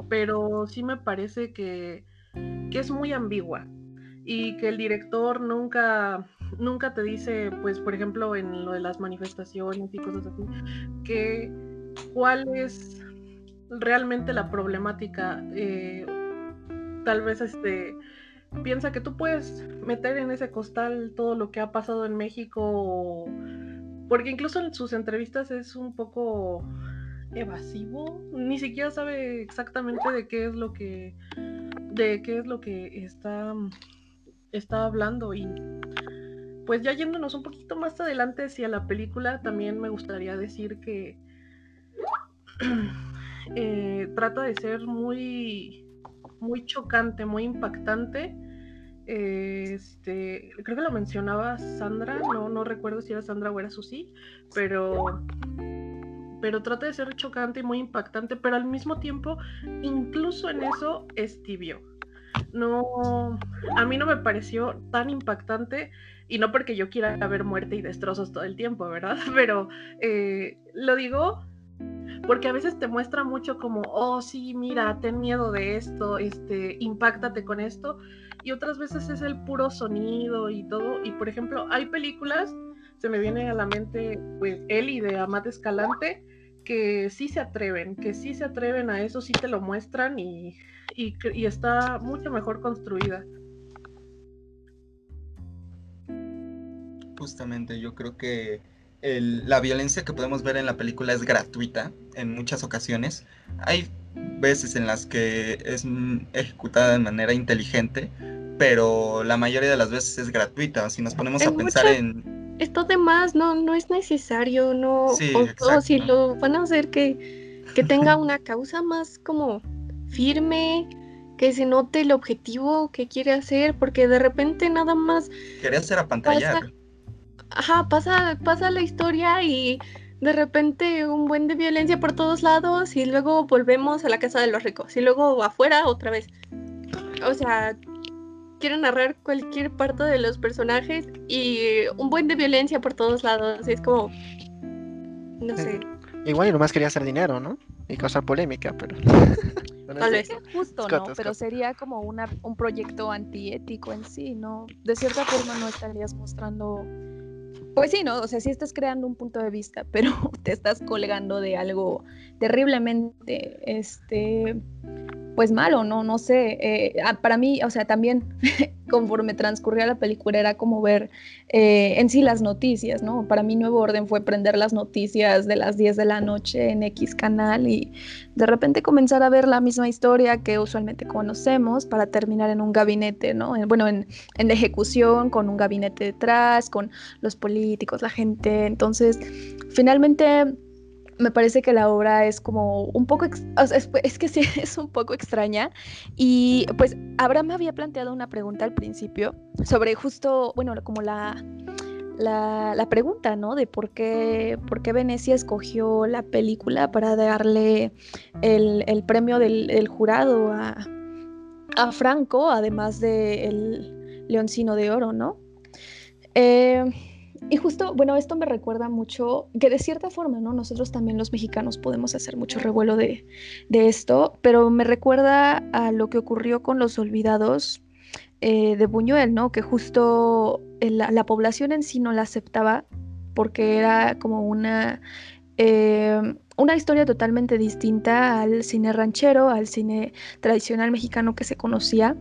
pero sí me parece que, que, es muy ambigua y que el director nunca, nunca te dice, pues por ejemplo en lo de las manifestaciones y cosas así, que cuál es realmente la problemática. Eh, tal vez este piensa que tú puedes meter en ese costal todo lo que ha pasado en México, porque incluso en sus entrevistas es un poco evasivo, ni siquiera sabe exactamente de qué es lo que de qué es lo que está está hablando y pues ya yéndonos un poquito más adelante hacia la película, también me gustaría decir que eh, trata de ser muy, muy chocante, muy impactante. este, creo que lo mencionaba Sandra, no, no recuerdo si era Sandra o era Susi, pero, pero trata de ser chocante y muy impactante, pero al mismo tiempo, incluso en eso es tibio. No, a mí no me pareció tan impactante y no porque yo quiera ver muerte y destrozos todo el tiempo, ¿verdad? Pero eh, lo digo porque a veces te muestra mucho como, oh sí, mira, ten miedo de esto, este, impactate con esto, y otras veces es el puro sonido y todo, y por ejemplo, hay películas, se me viene a la mente, pues, Eli de Amate Escalante, que sí se atreven, que sí se atreven a eso, sí te lo muestran y, y, y está mucho mejor construida. Justamente, yo creo que la violencia que podemos ver en la película es gratuita en muchas ocasiones. Hay veces en las que es ejecutada de manera inteligente, pero la mayoría de las veces es gratuita. Si nos ponemos a pensar en... Esto demás no, no es necesario, no... o, si lo van a hacer que, que tenga una causa más como firme, que se note el objetivo que quiere hacer, porque de repente nada más... Quería hacer a pantalla ajá, pasa, pasa la historia y de repente un buen de violencia por todos lados y luego volvemos a la casa de los ricos y luego afuera otra vez. O sea, quiero narrar cualquier parte de los personajes y un buen de violencia por todos lados. Es como, no sé. Igual y nomás quería hacer dinero, ¿no? Y causar polémica, pero... Tal vez. Justo, ¿no? Pero sería como una, un proyecto antiético en sí, ¿no? De cierta forma no estarías mostrando pues sí, ¿no? O sea, sí estás creando un punto de vista, pero te estás colgando de algo terriblemente, este, pues malo, ¿no? No sé. Eh, ah, para mí, o sea, también conforme transcurría la película era como ver eh, en sí las noticias, ¿no? Para mí Nuevo Orden fue prender las noticias de las 10 de la noche en X canal y de repente comenzar a ver la misma historia que usualmente conocemos para terminar en un gabinete, ¿no? Bueno, en, en la ejecución, con un gabinete detrás, con los políticos, la gente. Entonces, finalmente me parece que la obra es como un poco, es, que sí, es un poco extraña. Y pues Abraham había planteado una pregunta al principio sobre justo, bueno, como la, la, pregunta, ¿no? De por qué, por qué Venecia escogió la película para darle el, premio del, jurado a, a, Franco, además del Leoncino de Oro, ¿no? Eh, y justo, bueno, esto me recuerda mucho que de cierta forma, ¿no? Nosotros también los mexicanos podemos hacer mucho revuelo de, esto, pero me recuerda a lo que ocurrió con los olvidados eh, de Buñuel, ¿no? Que justo la, población en sí no la aceptaba porque era como una, eh, una historia totalmente distinta al cine ranchero, al cine tradicional mexicano que se conocía.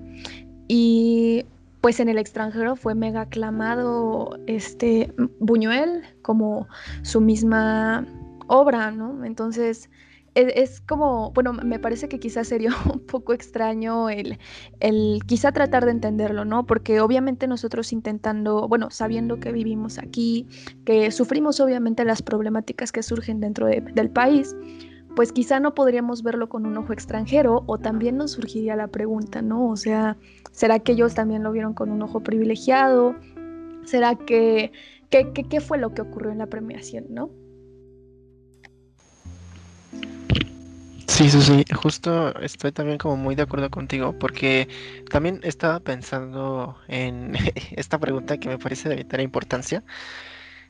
Y pues en el extranjero fue mega aclamado este Buñuel como su misma obra, ¿no? Entonces e, es, como, bueno, me parece que quizás sería un poco extraño el, el quizá tratar de entenderlo, ¿no? Porque obviamente nosotros intentando, bueno, sabiendo que vivimos aquí, que sufrimos obviamente las problemáticas que surgen dentro del país, pues quizá no podríamos verlo con un ojo extranjero o también nos surgiría la pregunta, ¿no? O sea, ¿será que ellos también lo vieron con un ojo privilegiado? será que, qué fue lo que ocurrió en la premiación, ¿no? Sí, sí, sí, justo estoy también como muy de acuerdo contigo porque también estaba pensando en esta pregunta que me parece de vital importancia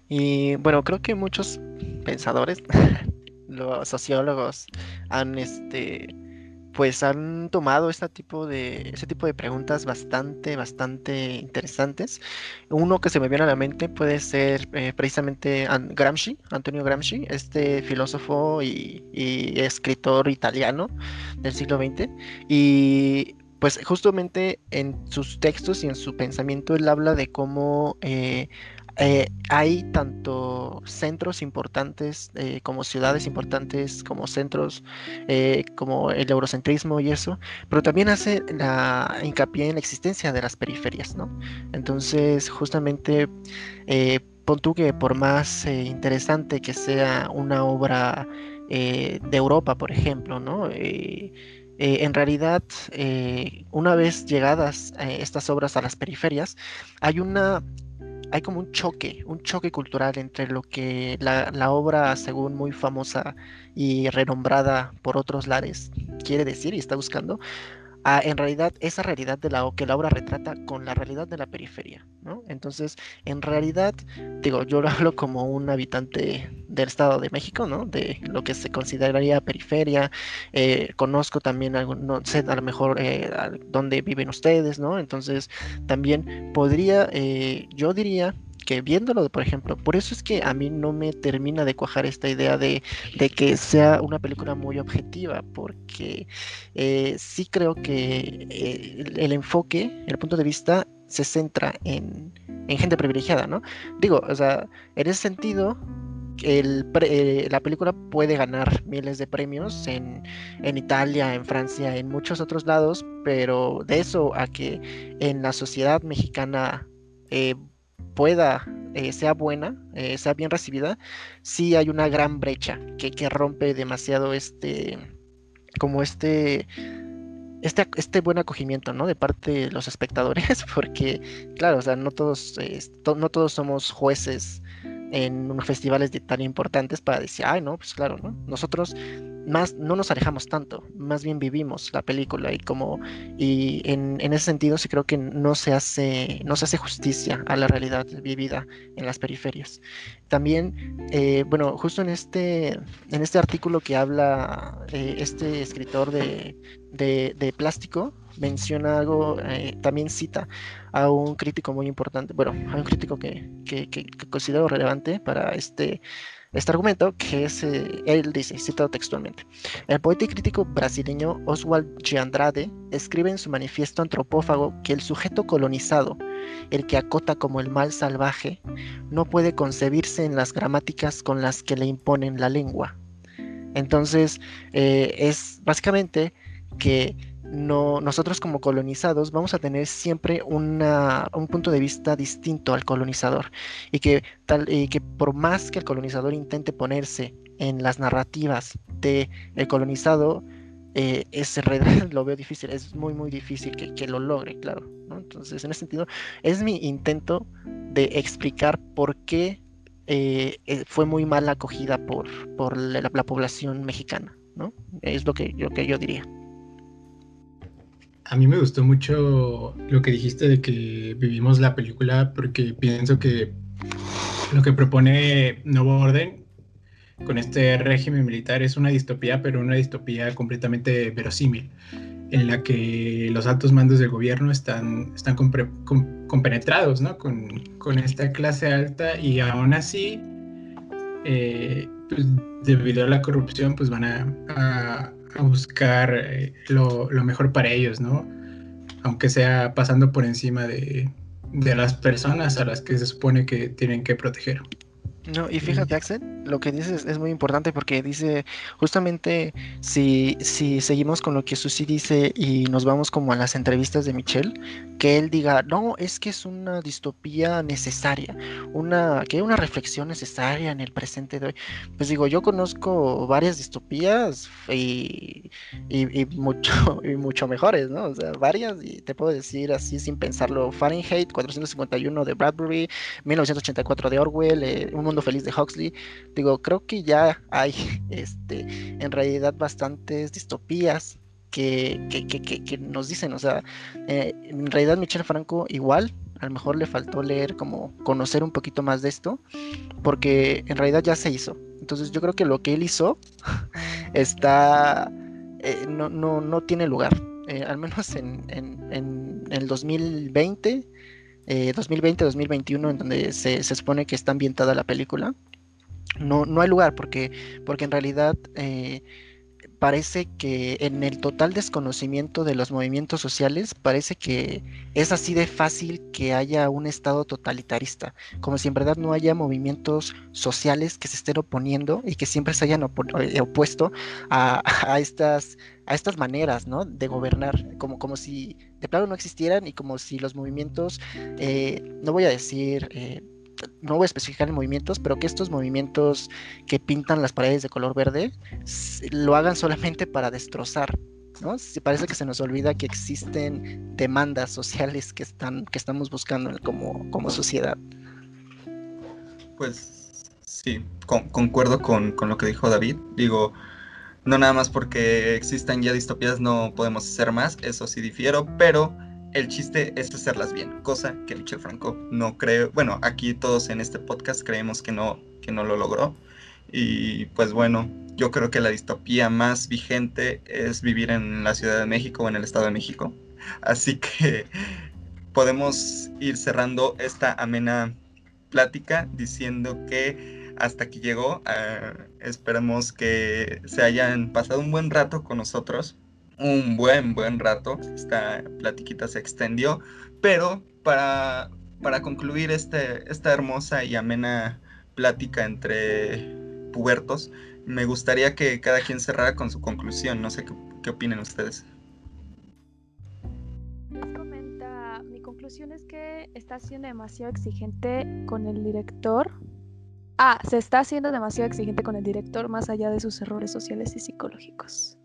y bueno, creo que muchos pensadores, los sociólogos han este pues han tomado este tipo de, ese tipo de preguntas bastante, bastante interesantes. Uno que se me viene a la mente puede ser eh, precisamente Gramsci, Antonio Gramsci, este filósofo y, escritor italiano del siglo XX. Y pues justamente en sus textos y en su pensamiento él habla de cómo eh, eh, hay tanto centros importantes eh, como ciudades importantes, como centros eh, como el eurocentrismo y eso, pero también hace la hincapié en la existencia de las periferias, ¿no? Entonces, justamente, pon por más interesante que sea una obra de Europa, por ejemplo, ¿no? en realidad, una vez llegadas estas obras a las periferias, hay una hay como un choque, un choque cultural entre lo que la, obra, según muy famosa y renombrada por otros lares, quiere decir y está buscando, en realidad esa realidad de la que la obra retrata con la realidad de la periferia, ¿no? Entonces, en realidad, digo, yo lo hablo como un habitante del Estado de México, ¿no? De lo que se consideraría periferia, eh, conozco también, no sé, a lo mejor eh, dónde viven ustedes, ¿no? Entonces, también podría, eh, yo diría que viéndolo, por ejemplo, por eso es que a mí no me termina de cuajar esta idea de, que sea una película muy objetiva, porque eh, sí creo que eh, el, enfoque, el punto de vista, se centra en, gente privilegiada, ¿no? Digo, o sea, en ese sentido, eh, la película puede ganar miles de premios en, en, Italia, en Francia, en muchos otros lados, pero de eso a que en la sociedad mexicana pueda, eh, sea buena, eh, sea bien recibida, sí hay una gran brecha que, que, rompe demasiado este, como este, este, este buen acogimiento, ¿no? De parte de los espectadores, porque, claro, o sea, no todos, no todos somos jueces en unos festivales tan importantes para decir, ay, no, pues claro, ¿no? Nosotros más no nos alejamos tanto, más bien vivimos la película y como y en, ese sentido sí creo que no se hace no se hace justicia a la realidad vivida en las periferias. También, eh, bueno, justo en este en este artículo que habla eh, este escritor de, de, plástico menciona algo, eh, también cita a un crítico muy importante, bueno, a un crítico que, que, que considero relevante para este este argumento, que es, eh, él dice, citado textualmente, el poeta y crítico brasileño Oswald de Andrade escribe en su manifiesto antropófago que el sujeto colonizado, el que acota como el mal salvaje, no puede concebirse en las gramáticas con las que le imponen la lengua. Entonces, eh, es básicamente que no, nosotros como colonizados vamos a tener siempre un punto de vista distinto al colonizador y que, tal, y que por más que el colonizador intente ponerse en las narrativas del el colonizado, eh, es lo veo difícil, es muy muy difícil que, lo logre, claro. Entonces, en ese sentido, es mi intento de explicar por qué eh, eh, fue muy mal acogida por, la, población mexicana, ¿no? Es lo que yo diría. A mí me gustó mucho lo que dijiste de que vivimos la película porque pienso que lo que propone Nuevo Orden con este régimen militar es una distopía, pero una distopía completamente verosímil, en la que los altos mandos del gobierno están, están compenetrados ¿no? con, con, esta clase alta y aún así, eh, pues, debido a la corrupción, pues van a a buscar eh, lo, mejor para ellos, ¿no? Aunque sea pasando por encima de, las personas a las que se supone que tienen que proteger. No, y fíjate, Axel, lo que dices es muy importante porque dice, justamente, si, si seguimos con lo que Susi dice y nos vamos como a las entrevistas de Michelle, que él diga, no, es que es una distopía necesaria, una, que hay una reflexión necesaria en el presente de hoy. Pues digo, yo conozco varias distopías y, y, mucho, y mucho mejores, ¿no? O sea, varias, y te puedo decir así sin pensarlo, Fahrenheit 451 de Bradbury, 1984 de Orwell, eh, un Feliz de Huxley, digo, creo que ya hay este, en realidad bastantes distopías que, que, nos dicen, o sea, eh, en realidad Michel Franco igual, a lo mejor le faltó leer como conocer un poquito más de esto, porque en realidad ya se hizo. Entonces yo creo que lo que él hizo está, eh, no, no, no, tiene lugar, eh, al menos en, en, en el 2020 2020-2021 eh, en donde se, se, supone que está ambientada la película, no, no hay lugar porque, porque en realidad eh, parece que en el total desconocimiento de los movimientos sociales, parece que es así de fácil que haya un estado totalitarista, como si en verdad no haya movimientos sociales que se estén oponiendo y que siempre se hayan eh, opuesto a, estas, a estas maneras ¿no? de gobernar, como, como si de plano no existieran y como si los movimientos, eh, no voy a decir... Eh, no voy a especificar en movimientos, pero que estos movimientos que pintan las paredes de color verde lo hagan solamente para destrozar. ¿no? parece que se nos olvida que existen demandas sociales que, están, que estamos buscando como, como sociedad. Pues sí, concuerdo con, con, lo que dijo David. Digo, no nada más porque existan ya distopías no podemos hacer más, eso sí difiero, pero el chiste es hacerlas bien, cosa que Michel Franco no creo, bueno, aquí todos en este podcast creemos que no, que no lo logró. Y pues bueno, yo creo que la distopía más vigente es vivir en la Ciudad de México o en el Estado de México. Así que podemos ir cerrando esta amena plática diciendo que hasta aquí llegó. Uh, esperemos que se hayan pasado un buen rato con nosotros un buen, buen rato. Esta platiquita se extendió, pero para, para concluir este, esta hermosa y amena plática entre pubertos, me gustaría que cada quien cerrara con su conclusión. No sé qué, qué opinen ustedes. Comenta, mi conclusión es que está siendo demasiado exigente con el director. Ah, se está haciendo demasiado exigente con el director más allá de sus errores sociales y psicológicos.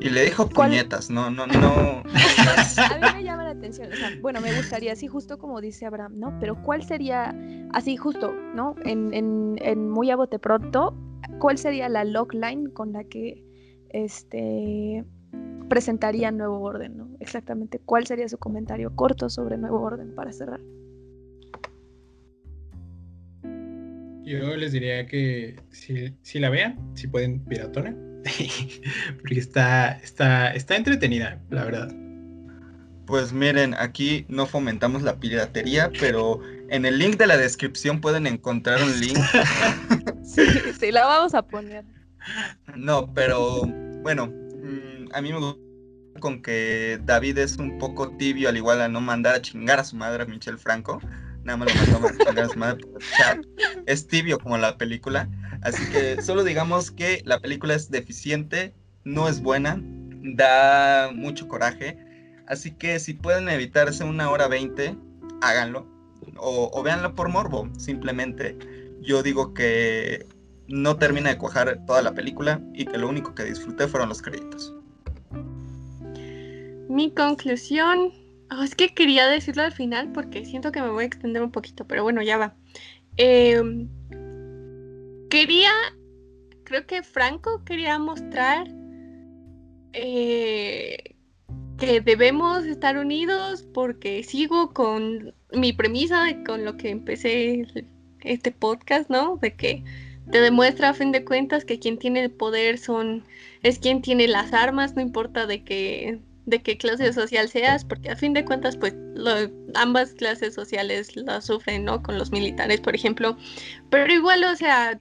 Y le dijo puñetas, no, no, no. a mí me llama la atención, o sea, bueno, me gustaría, así justo como dice Abraham, ¿no? Pero ¿cuál sería, así justo, ¿no? En, en, en muy a bote pronto, ¿cuál sería la logline con la que este presentaría Nuevo Orden, ¿no? Exactamente, ¿cuál sería su comentario corto sobre Nuevo Orden para cerrar? Yo les diría que si, si la vean, si pueden piratona, porque está, está, está entretenida, la verdad. Pues miren, aquí no fomentamos la piratería, pero en el link de la descripción pueden encontrar un link. sí, sí, la vamos a poner. No, pero bueno, mm, a mí me gusta con que David es un poco tibio, al igual a no mandar a chingar a su madre a Michelle Franco. Nada más lo mandó a madre por. Es tibio como la película. Así que solo digamos que la película es deficiente, no es buena, da mucho coraje. Así que si pueden evitarse una hora veinte, háganlo. O, o véanlo por morbo, simplemente. Yo digo que no termina de cuajar toda la película y que lo único que disfruté fueron los créditos. Mi conclusión, oh, es que quería decirlo al final porque siento que me voy a extender un poquito, pero bueno, ya va. Eh, quería, creo que Franco quería mostrar eh, que debemos estar unidos porque sigo con mi premisa, con lo que empecé este podcast, ¿no? De que te demuestra a fin de cuentas que quien tiene el poder son es quien tiene las armas, no importa de qué de qué clase social seas, porque a fin de cuentas pues ambas clases sociales la sufren, ¿no? Con los militares, por ejemplo, pero igual, o sea,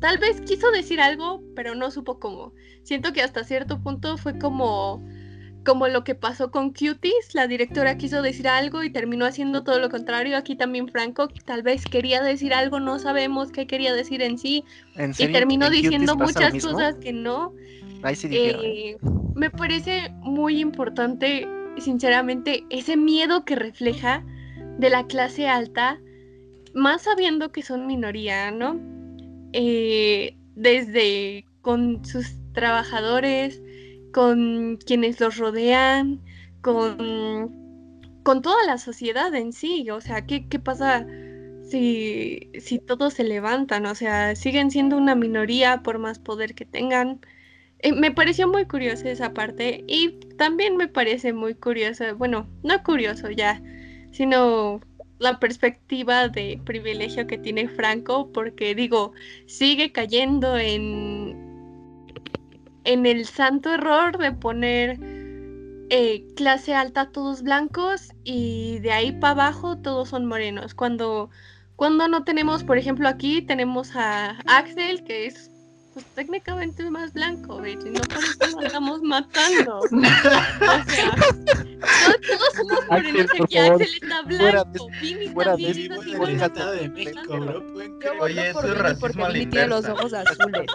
tal vez quiso decir algo, pero no supo cómo. Siento que hasta cierto punto fue como como lo que pasó con Cuties, la directora quiso decir algo y terminó haciendo todo lo contrario. Aquí también Franco tal vez quería decir algo, no sabemos qué quería decir en sí. y terminó diciendo muchas cosas que no. ¿Eh? Eh, me parece muy importante, sinceramente, ese miedo que refleja de la clase alta, más sabiendo que son minoría, ¿no? Eh, desde con sus trabajadores, con quienes los rodean, con, con toda la sociedad en sí. O sea, ¿qué, qué pasa si, si todos se levantan? O sea, siguen siendo una minoría por más poder que tengan. Eh, me pareció muy curiosa esa parte y también me parece muy curioso, bueno, no curioso ya, sino la perspectiva de privilegio que tiene Franco, porque digo, sigue cayendo en, en el santo error de poner eh, clase alta todos blancos y de ahí para abajo todos son morenos. Cuando, cuando no tenemos, por ejemplo, aquí tenemos a Axel, que es pues, técnicamente más blanco, y no por eso lo estamos matando. o sea, todos, somos morenos aquí, Axel está blanco, también está de México. Oye, eso es racismo los ojos azules.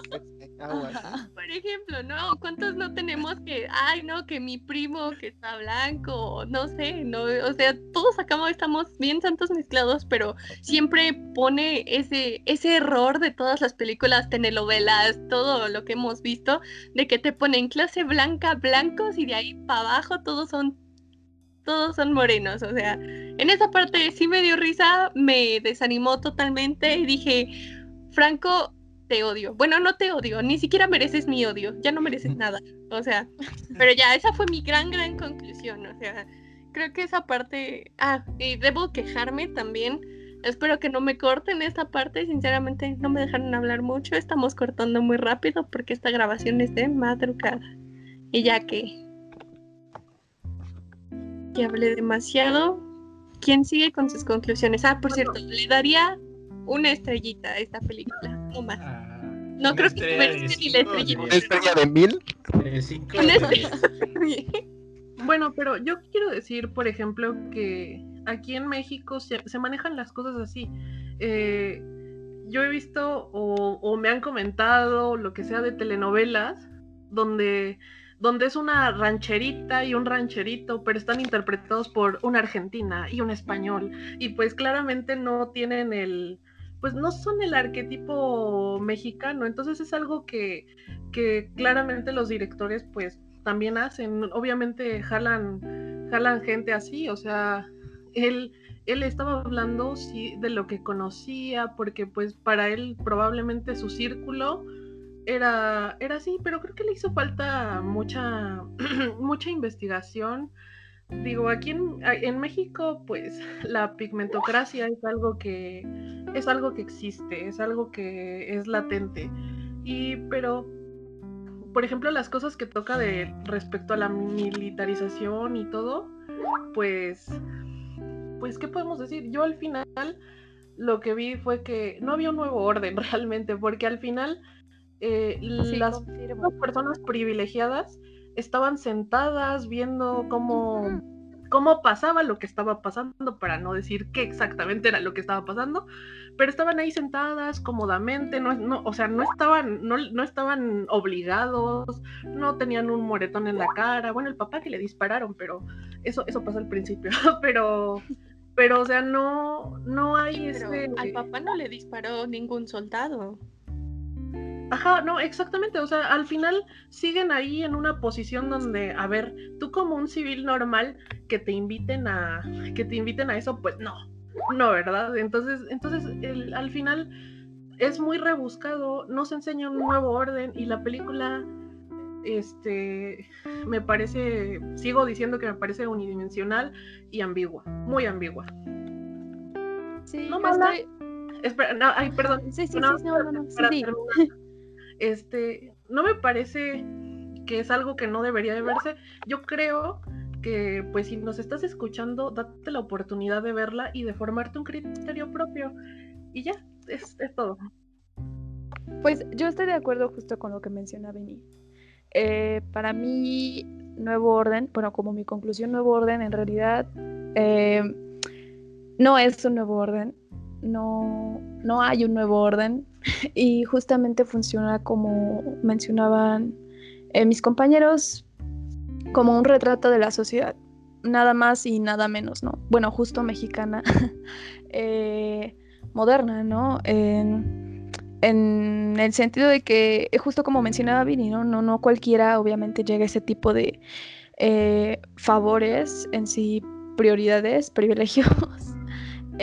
Por ejemplo, ¿no? ¿Cuántos no tenemos que, ay, no, que mi primo que está blanco, no sé, no, o sea, todos acá estamos bien santos mezclados, pero siempre pone ese, ese error de todas las películas, telenovelas, todo lo que hemos visto, de que te ponen clase blanca, blancos y de ahí para abajo todos son todos son morenos, o sea, en esa parte sí me dio risa, me desanimó totalmente y dije, Franco, te odio. Bueno, no te odio, ni siquiera mereces mi odio, ya no mereces nada. O sea, pero ya, esa fue mi gran, gran conclusión. O sea, creo que esa parte. Ah, y debo quejarme también. Espero que no me corten esta parte. Sinceramente, no me dejaron hablar mucho. Estamos cortando muy rápido porque esta grabación es de madrugada. Y ya que. Que hablé demasiado. ¿Quién sigue con sus conclusiones? Ah, por cierto, le daría una estrellita a esta película, no más. Ah, no creo que merezca ni la estrellita. ¿Una estrella de mil? bueno, pero yo quiero decir, por ejemplo, que aquí en México se, manejan las cosas así. Eh, yo he visto o, o, me han comentado lo que sea de telenovelas donde, donde es una rancherita y un rancherito, pero están interpretados por una argentina y un español. Y pues claramente no tienen el, pues no son el arquetipo mexicano, entonces es algo que, que claramente los directores pues también hacen, obviamente jalan, jalan gente así, o sea, él, él estaba hablando sí, de lo que conocía, porque pues para él probablemente su círculo era, era así, pero creo que le hizo falta mucha, mucha investigación, digo, aquí en, México, pues la pigmentocracia es algo que es algo que existe, es algo que es latente. Y pero por ejemplo, las cosas que toca de respecto a la militarización y todo, pues pues qué podemos decir? Yo al final lo que vi fue que no había un nuevo orden realmente, porque al final eh, las personas privilegiadas estaban sentadas viendo cómo, cómo pasaba lo que estaba pasando, para no decir qué exactamente era lo que estaba pasando, pero estaban ahí sentadas cómodamente, no, no, o sea, no estaban, no, no estaban obligados, no tenían un moretón en la cara, bueno, el papá que le dispararon, pero eso, eso pasa al principio, pero pero o sea, no, no hay ese... Al papá no le disparó ningún soldado. Ajá, no, exactamente. O sea, al final siguen ahí en una posición donde, a ver, tú como un civil normal que te inviten a, que te inviten a eso, pues no, no, ¿verdad? Entonces, entonces el, al final es muy rebuscado, no se enseña un nuevo orden y la película, este, me parece, sigo diciendo que me parece unidimensional y ambigua, muy ambigua. Sí, no mala. Espera, no, ay, perdón. Sí, sí, sí, no, no, no, sí este, no me parece que es algo que no debería de verse. Yo creo que, pues, si nos estás escuchando, date la oportunidad de verla y de formarte un criterio propio. Y ya, es, todo. Pues yo estoy de acuerdo justo con lo que menciona Benny. Eh, para mí, Nuevo Orden, bueno, como mi conclusión, Nuevo Orden en realidad eh, no es un nuevo orden, no, no hay un nuevo orden y justamente funciona como mencionaban eh, mis compañeros, como un retrato de la sociedad, nada más y nada menos, ¿no? Bueno, justo mexicana, eh, moderna, ¿no? En, el sentido de que, justo como mencionaba Vini, ¿no? No, no cualquiera obviamente llega a ese tipo de eh, favores en sí, prioridades, privilegios.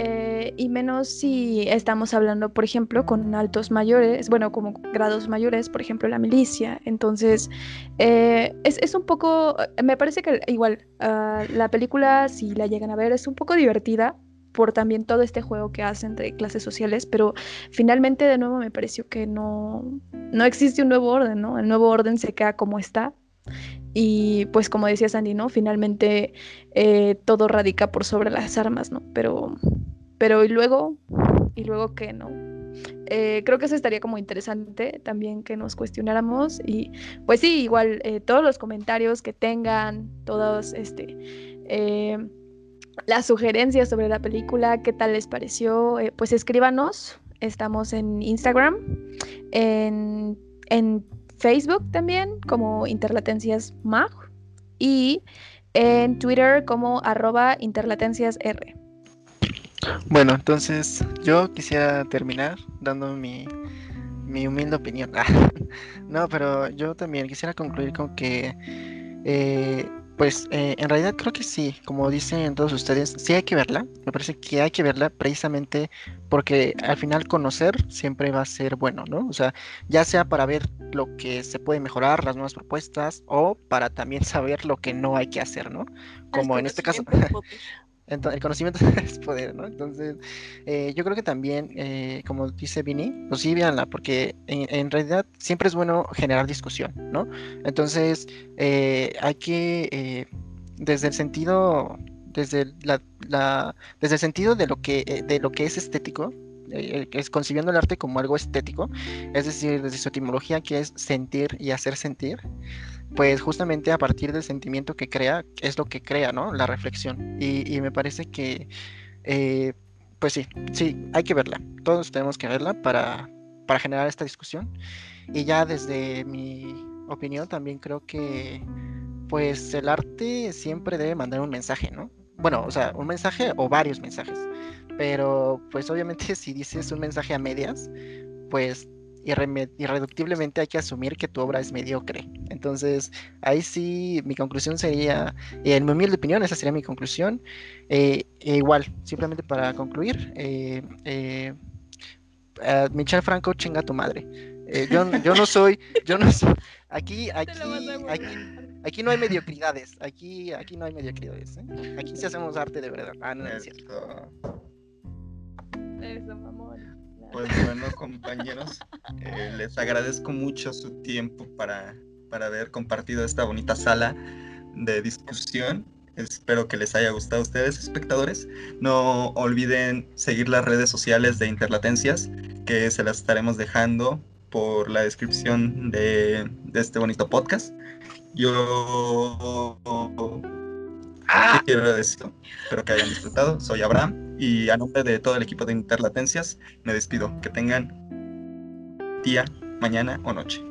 Y menos si estamos hablando, por ejemplo, con altos mayores, bueno, como grados mayores, por ejemplo, la milicia. Entonces, eh, es, un poco, me parece que igual ah, la película, si la llegan a ver, es un poco divertida por también todo este juego que hacen entre clases sociales, pero finalmente de nuevo me pareció que no, no existe un nuevo orden, ¿no? El nuevo orden se queda como está y pues como decía Sandy, ¿no? Finalmente eh, todo radica por sobre las armas, ¿no? Pero, pero y luego, y luego qué, ¿no? Eh, creo que eso estaría como interesante también que nos cuestionáramos y pues sí, igual eh, todos los comentarios que tengan, todos este, las sugerencias sobre la película, qué tal les pareció, pues escríbanos, estamos en Instagram, en, en Facebook también como Interlatencias Mag y en Twitter como arroba interlatenciasr. Bueno, entonces yo quisiera terminar dando mi, mi humilde opinión. no, pero yo también quisiera concluir con que eh, pues eh, en realidad creo que sí, como dicen todos ustedes, sí hay que verla. Me parece que hay que verla precisamente porque al final conocer siempre va a ser bueno, ¿no? O sea, ya sea para ver lo que se puede mejorar, las nuevas propuestas, o para también saber lo que no hay que hacer, ¿no? Como en este caso. El conocimiento es poder, ¿no? Entonces, eh, yo creo que también, eh, como dice Vini, pues sí, véanla, porque en, realidad siempre es bueno generar discusión, ¿no? Entonces, eh, hay que, desde el sentido, desde la, desde el sentido de lo que, de lo que es estético, es concibiendo el arte como algo estético, es decir, desde su etimología que es sentir y hacer sentir, pues justamente a partir del sentimiento que crea, es lo que crea, ¿no? La reflexión. Y, me parece que, eh, pues sí, sí, hay que verla. Todos tenemos que verla para, para generar esta discusión. Y ya desde mi opinión también creo que, pues el arte siempre debe mandar un mensaje, ¿no? Bueno, o sea, un mensaje o varios mensajes. Pero pues obviamente si dices un mensaje a medias, pues irreductiblemente hay que asumir que tu obra es mediocre. Entonces, ahí sí, mi conclusión sería, en mi humilde opinión, esa sería mi conclusión. Eh, e igual, simplemente para concluir, eh, eh, Michel Franco, chinga tu madre. yo, yo no soy, yo no soy, aquí, aquí, aquí, aquí no hay mediocridades, aquí, aquí no hay mediocridades, aquí sí hacemos arte de verdad. Ah, no, es cierto. Eso, mamón. Pues bueno, compañeros, eh, les agradezco mucho su tiempo para, para haber compartido esta bonita sala de discusión. Espero que les haya gustado a ustedes, espectadores. No olviden seguir las redes sociales de Interlatencias, que se las estaremos dejando por la descripción de, de este bonito podcast. Yo ¡Ah! quiero decir, espero que hayan disfrutado. Soy Abraham y a nombre de todo el equipo de Interlatencias me despido. Que tengan día, mañana o noche.